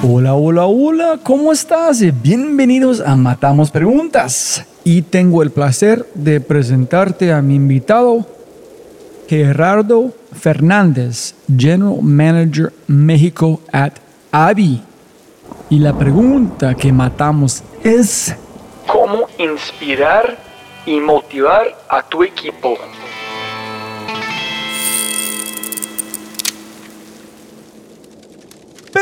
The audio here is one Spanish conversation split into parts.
Hola, hola, hola, ¿cómo estás? Bienvenidos a Matamos Preguntas. Y tengo el placer de presentarte a mi invitado, Gerardo Fernández, General Manager México at AVI. Y la pregunta que matamos es... ¿Cómo inspirar y motivar a tu equipo?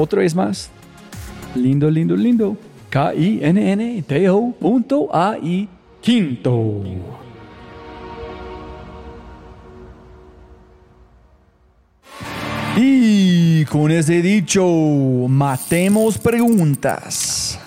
Otra vez más. Lindo, lindo, lindo. K-I-N-N-T-O punto A-I quinto. Y con ese dicho, matemos preguntas.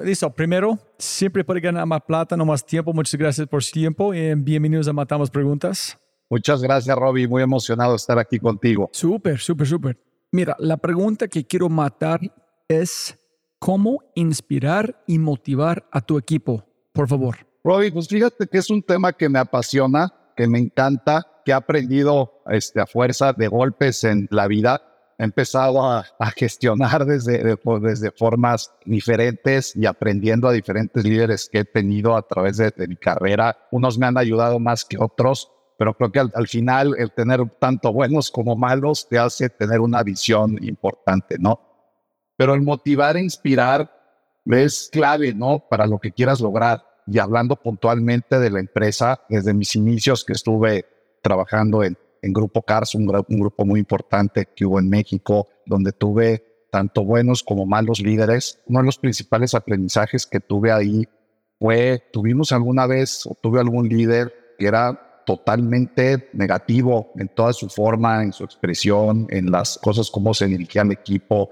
Listo, primero, siempre puede ganar más plata, no más tiempo. Muchas gracias por su tiempo y bienvenidos a Matamos Preguntas. Muchas gracias, Robbie. Muy emocionado de estar aquí contigo. Súper, súper, súper. Mira, la pregunta que quiero matar es cómo inspirar y motivar a tu equipo, por favor. Robbie, pues fíjate que es un tema que me apasiona, que me encanta, que he aprendido este, a fuerza de golpes en la vida. He empezado a, gestionar desde, desde formas diferentes y aprendiendo a diferentes líderes que he tenido a través de mi carrera. Unos me han ayudado más que otros pero creo que al, final el tener tanto buenos como malos te hace tener una visión importante, ¿no? Pero el motivar e inspirar es clave, ¿no? Para lo que quieras lograr. Y hablando puntualmente de la empresa, desde mis inicios que estuve trabajando en, en Grupo Cars, un, un grupo muy importante que hubo en México, donde tuve tanto buenos como malos líderes. Uno de los principales aprendizajes que tuve ahí fue, tuvimos alguna vez o tuve algún líder que era totalmente negativo en toda su forma, en su expresión, en las cosas como se dirigía al equipo,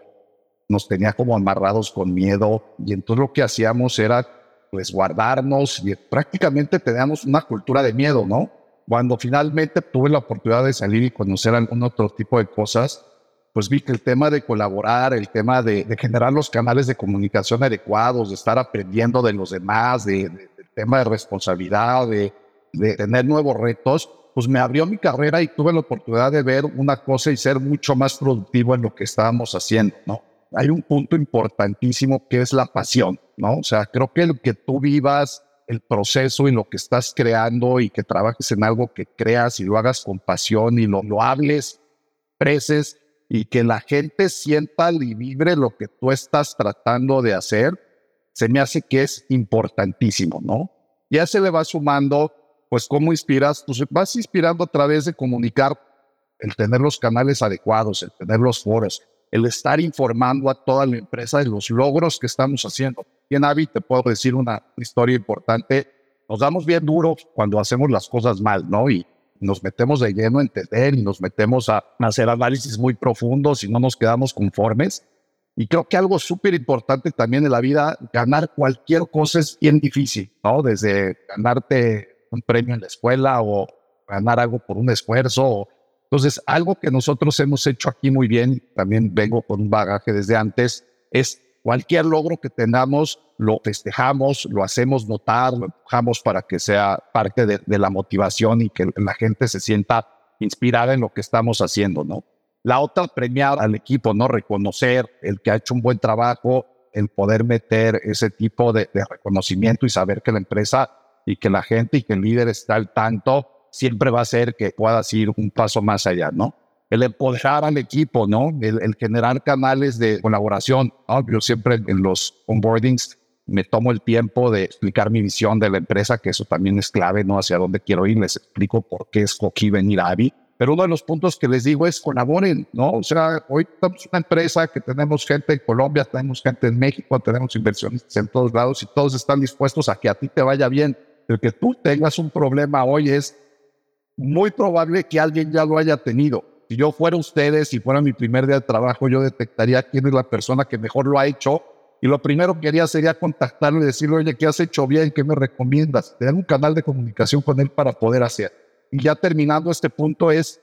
nos tenía como amarrados con miedo y entonces lo que hacíamos era pues guardarnos y prácticamente teníamos una cultura de miedo, ¿no? Cuando finalmente tuve la oportunidad de salir y conocer algún otro tipo de cosas, pues vi que el tema de colaborar, el tema de, generar los canales de comunicación adecuados, de estar aprendiendo de los demás, de, de, tema de responsabilidad, de, de tener nuevos retos, pues me abrió mi carrera y tuve la oportunidad de ver una cosa y ser mucho más productivo en lo que estábamos haciendo, ¿no? Hay un punto importantísimo que es la pasión, ¿no? O sea, creo que el que tú vivas el proceso y lo que estás creando y que trabajes en algo que creas y lo hagas con pasión y lo, lo hables, preces y que la gente sienta y vibre lo que tú estás tratando de hacer, se me hace que es importantísimo, ¿no? Ya se le va sumando pues cómo inspiras, pues vas inspirando a través de comunicar, el tener los canales adecuados, el tener los foros, el estar informando a toda la empresa de los logros que estamos haciendo. Y en Avi te puedo decir una historia importante. Nos damos bien duro cuando hacemos las cosas mal, ¿no? Y nos metemos de lleno a entender y nos metemos a hacer análisis muy profundos y no nos quedamos conformes. Y creo que algo súper importante también en la vida, ganar cualquier cosa es bien difícil, ¿no? Desde ganarte un premio en la escuela o ganar algo por un esfuerzo. Entonces, algo que nosotros hemos hecho aquí muy bien, también vengo con un bagaje desde antes, es cualquier logro que tengamos, lo festejamos, lo hacemos notar, lo empujamos para que sea parte de, la motivación y que la gente se sienta inspirada en lo que estamos haciendo, ¿no? La otra, premiar al equipo, ¿no? Reconocer el que ha hecho un buen trabajo, el poder meter ese tipo de, reconocimiento y saber que la empresa y que la gente y que el líder está al tanto, siempre va a ser que puedas ir un paso más allá, ¿no? El empoderar al equipo, ¿no? El, generar canales de colaboración. Yo siempre en los onboardings me tomo el tiempo de explicar mi visión de la empresa, que eso también es clave, ¿no? Hacia dónde quiero ir. Les explico por qué escogí venir a Avi pero uno de los puntos que les digo es colaboren, ¿no? O sea, hoy estamos una empresa que tenemos gente en Colombia, tenemos gente en México, tenemos inversionistas en todos lados y todos están dispuestos a que a ti te vaya bien. El que tú tengas un problema hoy es muy probable que alguien ya lo haya tenido. Si yo fuera ustedes, si fuera mi primer día de trabajo, yo detectaría quién es la persona que mejor lo ha hecho y lo primero que haría sería contactarlo y decirle, oye, ¿qué has hecho bien? ¿Qué me recomiendas? Tener un canal de comunicación con él para poder hacer. Y ya terminando este punto es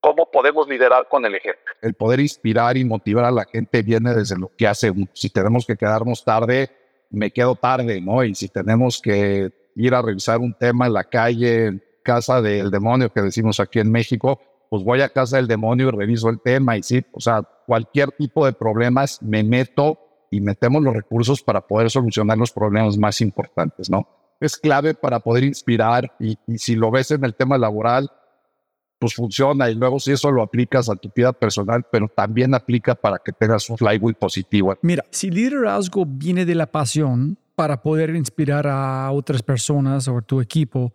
cómo podemos liderar con el ejemplo. El poder inspirar y motivar a la gente viene desde lo que hace. Si tenemos que quedarnos tarde, me quedo tarde, ¿no? Y si tenemos que ir a revisar un tema en la calle, en casa del demonio que decimos aquí en México, pues voy a casa del demonio y reviso el tema y sí, o sea, cualquier tipo de problemas me meto y metemos los recursos para poder solucionar los problemas más importantes, ¿no? es clave para poder inspirar y, si lo ves en el tema laboral, pues funciona y luego si eso lo aplicas a tu vida personal, pero también aplica para que tengas un flywheel positivo. Mira, si liderazgo viene de la pasión para poder inspirar a otras personas o tu equipo,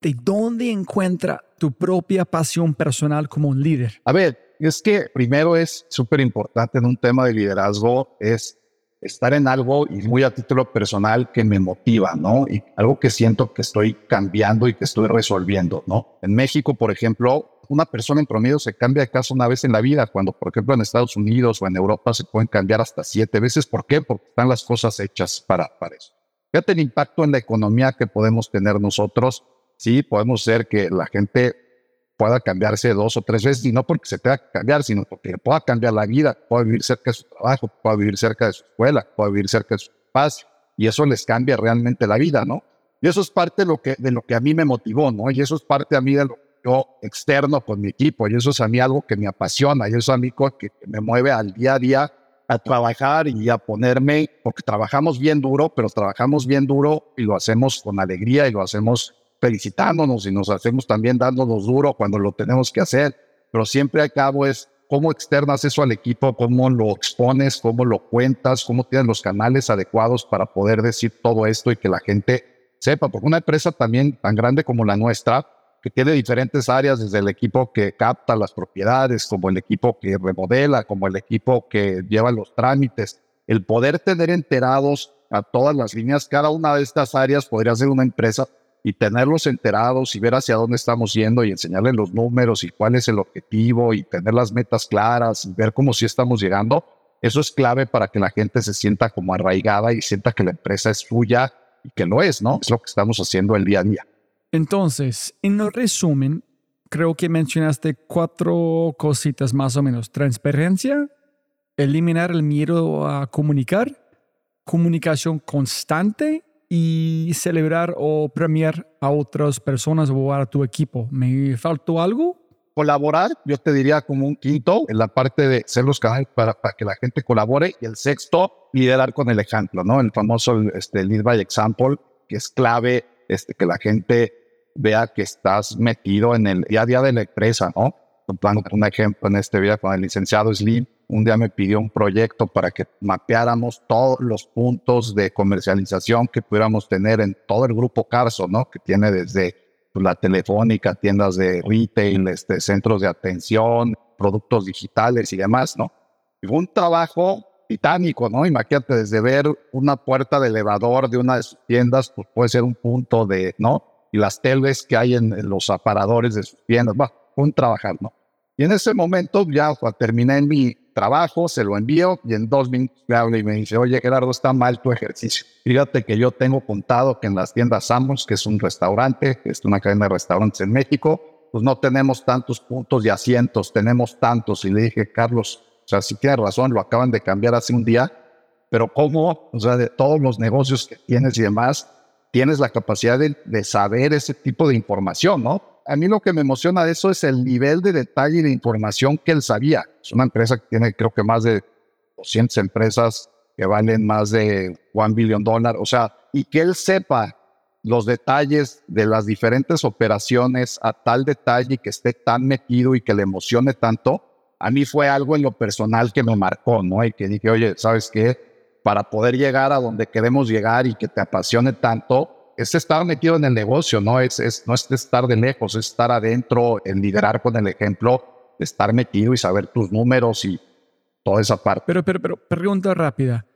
¿de dónde encuentra tu propia pasión personal como un líder? A ver, es que primero es súper importante en un tema de liderazgo, es estar en algo y muy a título personal que me motiva, ¿no? Y algo que siento que estoy cambiando y que estoy resolviendo, ¿no? En México, por ejemplo, una persona en promedio se cambia de casa una vez en la vida, cuando, por ejemplo, en Estados Unidos o en Europa se pueden cambiar hasta siete veces. ¿Por qué? Porque están las cosas hechas para, para eso. Fíjate el impacto en la economía que podemos tener nosotros. Sí, podemos ser que la gente pueda cambiarse dos o tres veces, y no porque se tenga que cambiar, sino porque pueda cambiar la vida, pueda vivir cerca de su trabajo, pueda vivir cerca de su escuela, pueda vivir cerca de su espacio, y eso les cambia realmente la vida, ¿no? Y eso es parte de lo que, de lo que a mí me motivó, ¿no? Y eso es parte a mí de lo yo externo con mi equipo, y eso es a mí algo que me apasiona, y eso es a mí que, que me mueve al día a día a trabajar y a ponerme, porque trabajamos bien duro, pero trabajamos bien duro y lo hacemos con alegría y lo hacemos felicitándonos y nos hacemos también dándonos duro cuando lo tenemos que hacer, pero siempre al cabo es cómo externas eso al equipo, cómo lo expones, cómo lo cuentas, cómo tienes los canales adecuados para poder decir todo esto y que la gente sepa, porque una empresa también tan grande como la nuestra, que tiene diferentes áreas, desde el equipo que capta las propiedades, como el equipo que remodela, como el equipo que lleva los trámites, el poder tener enterados a todas las líneas, cada una de estas áreas podría ser una empresa y tenerlos enterados y ver hacia dónde estamos yendo y enseñarles los números y cuál es el objetivo y tener las metas claras y ver cómo sí estamos llegando, eso es clave para que la gente se sienta como arraigada y sienta que la empresa es suya y que lo es, ¿no? Es lo que estamos haciendo el día a día. Entonces, en resumen, creo que mencionaste cuatro cositas más o menos. Transparencia, eliminar el miedo a comunicar, comunicación constante y celebrar o premiar a otras personas o a tu equipo. ¿Me faltó algo? Colaborar, yo te diría como un quinto, en la parte de ser los canales para, para que la gente colabore. Y el sexto, liderar con el ejemplo, ¿no? El famoso este, lead by example, que es clave este, que la gente vea que estás metido en el día a día de la empresa, ¿no? Un ejemplo en este video con el licenciado Slim, un día me pidió un proyecto para que mapeáramos todos los puntos de comercialización que pudiéramos tener en todo el grupo Carso, ¿no? Que tiene desde pues, la telefónica, tiendas de retail, este, centros de atención, productos digitales y demás, ¿no? Y fue un trabajo titánico, ¿no? Imagínate, desde ver una puerta de elevador de una de sus tiendas, pues puede ser un punto de, ¿no? Y las teles que hay en, los aparadores de sus tiendas, va, un trabajar, ¿no? Y en ese momento ya terminé mi trabajo, se lo envío y en dos minutos me habla y me dice, oye Gerardo, está mal tu ejercicio. Fíjate que yo tengo contado que en las tiendas Samos, que es un restaurante, es una cadena de restaurantes en México, pues no tenemos tantos puntos y asientos, tenemos tantos. Y le dije, Carlos, sea, si tienes razón, lo acaban de cambiar hace un día, pero ¿cómo? O sea, de todos los negocios que tienes y demás, tienes la capacidad de, de saber ese tipo de información, ¿no? A mí lo que me emociona de eso es el nivel de detalle y de información que él sabía. Es una empresa que tiene creo que más de 200 empresas que valen más de 1 billón dólares. O sea, y que él sepa los detalles de las diferentes operaciones a tal detalle que esté tan metido y que le emocione tanto, a mí fue algo en lo personal que me marcó, ¿no? Y que dije, oye, ¿sabes qué? Para poder llegar a donde queremos llegar y que te apasione tanto, es estar metido en el negocio, ¿no? Es, es, no es estar de lejos, es estar adentro, en liderar con el ejemplo, estar metido y saber tus números y toda esa parte. Pero, pero, pero, pregunta rápida.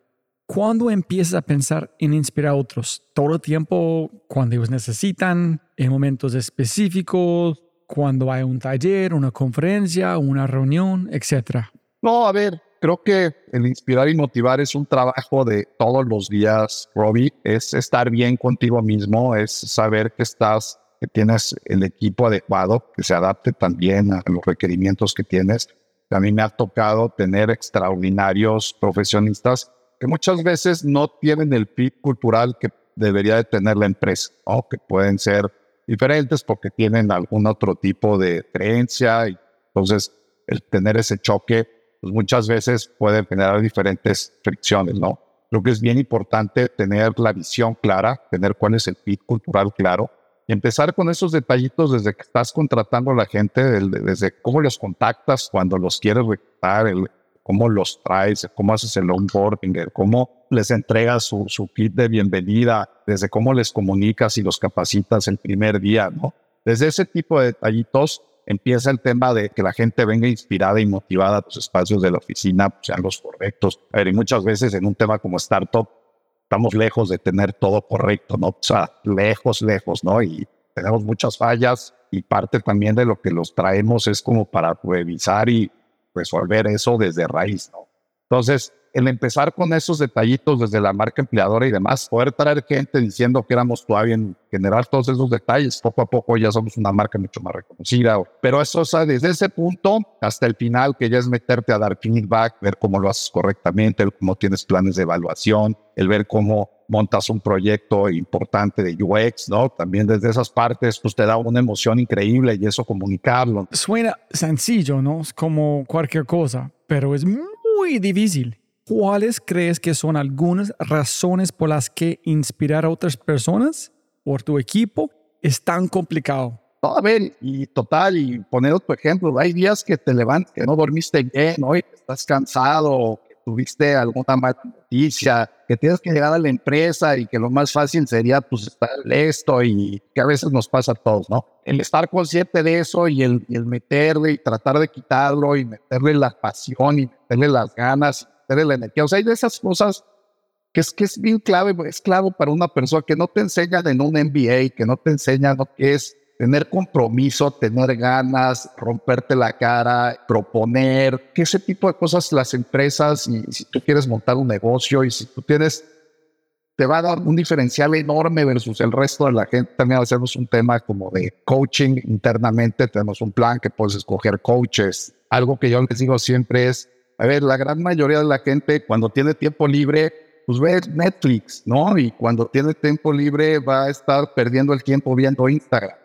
¿Cuándo empiezas a pensar en inspirar a otros? ¿Todo el tiempo cuando ellos necesitan? ¿En momentos específicos? ¿Cuando hay un taller, una conferencia, una reunión, etcétera? No, a ver, creo que el inspirar y motivar es un trabajo de todos los días, Robbie. Es estar bien contigo mismo, es saber que estás, que tienes el equipo adecuado, que se adapte también a los requerimientos que tienes. A mí me ha tocado tener extraordinarios profesionistas que muchas veces no tienen el fit cultural que debería de tener la empresa, o que pueden ser diferentes porque tienen algún otro tipo de creencia y entonces el tener ese choque pues muchas veces puede generar diferentes fricciones, ¿no? Creo que es bien importante tener la visión clara, tener cuál es el fit cultural claro y empezar con esos detallitos desde que estás contratando a la gente, desde cómo los contactas cuando los quieres reclutar, el, cómo los traes, cómo haces el onboarding, cómo les entregas su, kit de bienvenida, desde cómo les comunicas y los capacitas el primer día, ¿no? Desde ese tipo de detallitos empieza el tema de que la gente venga inspirada y motivada a tus espacios de la oficina, pues, sean los correctos. A ver, y muchas veces en un tema como startup estamos lejos de tener todo correcto, ¿no? O sea, lejos, lejos, ¿no? Y tenemos muchas fallas y parte también de lo que los traemos es como para revisar y resolver eso desde raíz, ¿no? Entonces, el empezar con esos detallitos desde la marca empleadora y demás, poder traer gente diciendo que éramos todavía en generar todos esos detalles, poco a poco ya somos una marca mucho más reconocida. Pero eso, o sea, desde ese punto hasta el final, que ya es meterte a dar feedback, ver cómo lo haces correctamente, cómo tienes planes de evaluación, el ver cómo montas un proyecto importante de UX, ¿no? También desde esas partes, pues te da una emoción increíble y eso comunicarlo. Suena sencillo, ¿no? Es como cualquier cosa, pero es muy difícil. ¿Cuáles crees que son algunas razones por las que inspirar a otras personas por tu equipo es tan complicado? a ver, y total, y poner otro ejemplo, hay días que te levantas, que no dormiste bien, ¿no? Y estás cansado, que tuviste alguna mala noticia, que tienes que llegar a la empresa y que lo más fácil sería pues estar listo y que a veces nos pasa a todos, ¿no? El estar consciente de eso y el, y el meterle y tratar de quitarlo y meterle la pasión y meterle las ganas tener la energía. O sea, hay de esas cosas que es, que es bien clave, es clave para una persona que no te enseñan en un MBA, que no te enseñan lo que es tener compromiso, tener ganas, romperte la cara, proponer, que ese tipo de cosas las empresas, y si tú quieres montar un negocio y si tú tienes, te va a dar un diferencial enorme versus el resto de la gente. También hacemos un tema como de coaching internamente, tenemos un plan que puedes escoger coaches. Algo que yo les digo siempre es, a ver, la gran mayoría de la gente cuando tiene tiempo libre, pues ve Netflix, ¿no? Y cuando tiene tiempo libre va a estar perdiendo el tiempo viendo Instagram.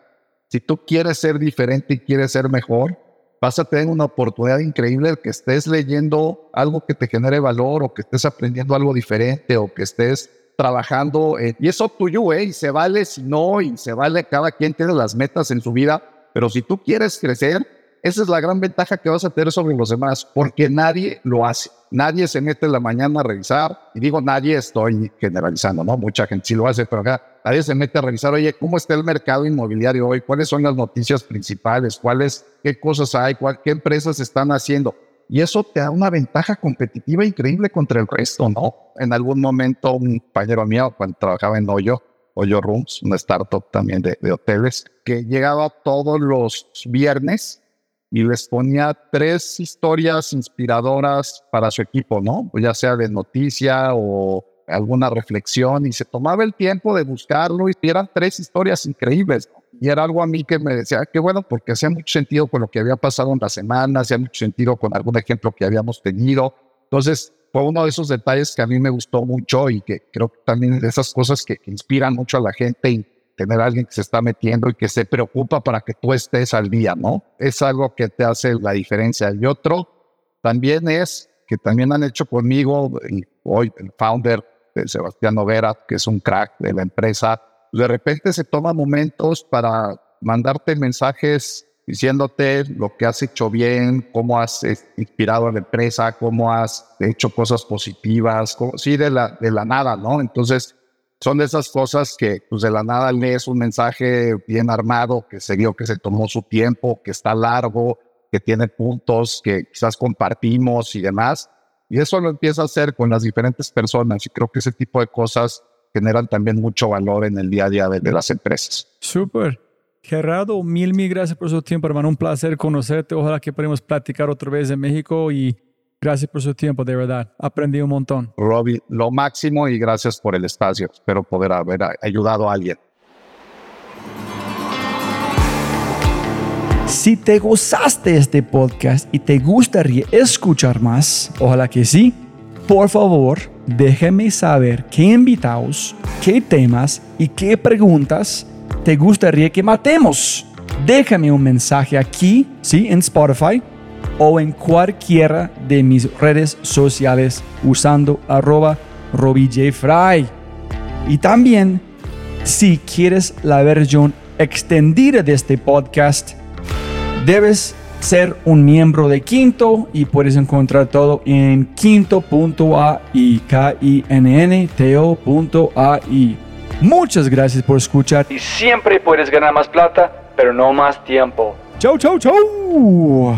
Si tú quieres ser diferente y quieres ser mejor, vas a tener una oportunidad increíble de que estés leyendo algo que te genere valor o que estés aprendiendo algo diferente o que estés trabajando. y eso tuyo, ¿eh? Y se vale si no, y se vale, cada quien tiene las metas en su vida, pero si tú quieres crecer, esa es la gran ventaja que vas a tener sobre los demás, porque nadie lo hace. Nadie se mete en la mañana a revisar, y digo nadie, estoy generalizando, ¿no? Mucha gente sí lo hace, pero acá nadie se mete a revisar, oye, ¿cómo está el mercado inmobiliario hoy? ¿Cuáles son las noticias principales? ¿Cuáles, qué cosas hay? ¿Qué empresas están haciendo? y eso te da una ventaja competitiva increíble contra el resto, ¿no? En algún momento un compañero mío, cuando trabajaba en Hoyo, Hoyo Rooms, una startup también de, de hoteles, que llegaba todos los viernes y les ponía tres historias inspiradoras para su equipo, ¿no? Ya sea de noticia o alguna reflexión y se tomaba el tiempo de buscarlo y eran tres historias increíbles. Y era algo a mí que me decía, qué bueno, porque hacía mucho sentido con lo que había pasado en la semana, hacía mucho sentido con algún ejemplo que habíamos tenido. Entonces, fue uno de esos detalles que a mí me gustó mucho y que creo que también de esas cosas que, inspiran mucho a la gente tener a alguien que se está metiendo y que se preocupa para que tú estés al día, ¿no? Es algo que te hace la diferencia. Y otro también es que también han hecho conmigo, hoy el founder de Sebastián Novera, que es un crack de la empresa, de repente se toma momentos para mandarte mensajes diciéndote lo que has hecho bien, cómo has inspirado a la empresa, cómo has hecho cosas positivas, sí, de la, de la nada, ¿no? Entonces, son de esas cosas que pues de la nada lees un mensaje bien armado, que se vio que se tomó su tiempo, que está largo, que tiene puntos que quizás compartimos y demás. Y eso lo empieza a hacer con las diferentes personas y creo que ese tipo de cosas generan también mucho valor en el día a día de, las empresas. Súper. Gerardo, mil, mil gracias por su tiempo, hermano. Un placer conocerte. Ojalá que podamos platicar otra vez en México y Gracias por su tiempo, de verdad. Aprendí un montón. Robbie, lo máximo y gracias por el espacio. Espero poder haber ayudado a alguien. Si te gozaste este podcast y te gustaría escuchar más, ojalá que sí, por favor, déjeme saber qué invitados, qué temas y qué preguntas te gustaría que matemos. Déjame un mensaje aquí, sí, en Spotify o en cualquiera de mis redes sociales usando arroba RobbieJFry. Y también, si quieres la versión extendida de este podcast, debes ser un miembro de Quinto y puedes encontrar todo en quinto.ai, k i n n t -O Muchas gracias por escuchar y siempre puedes ganar más plata, pero no más tiempo. Chau, chau, chau.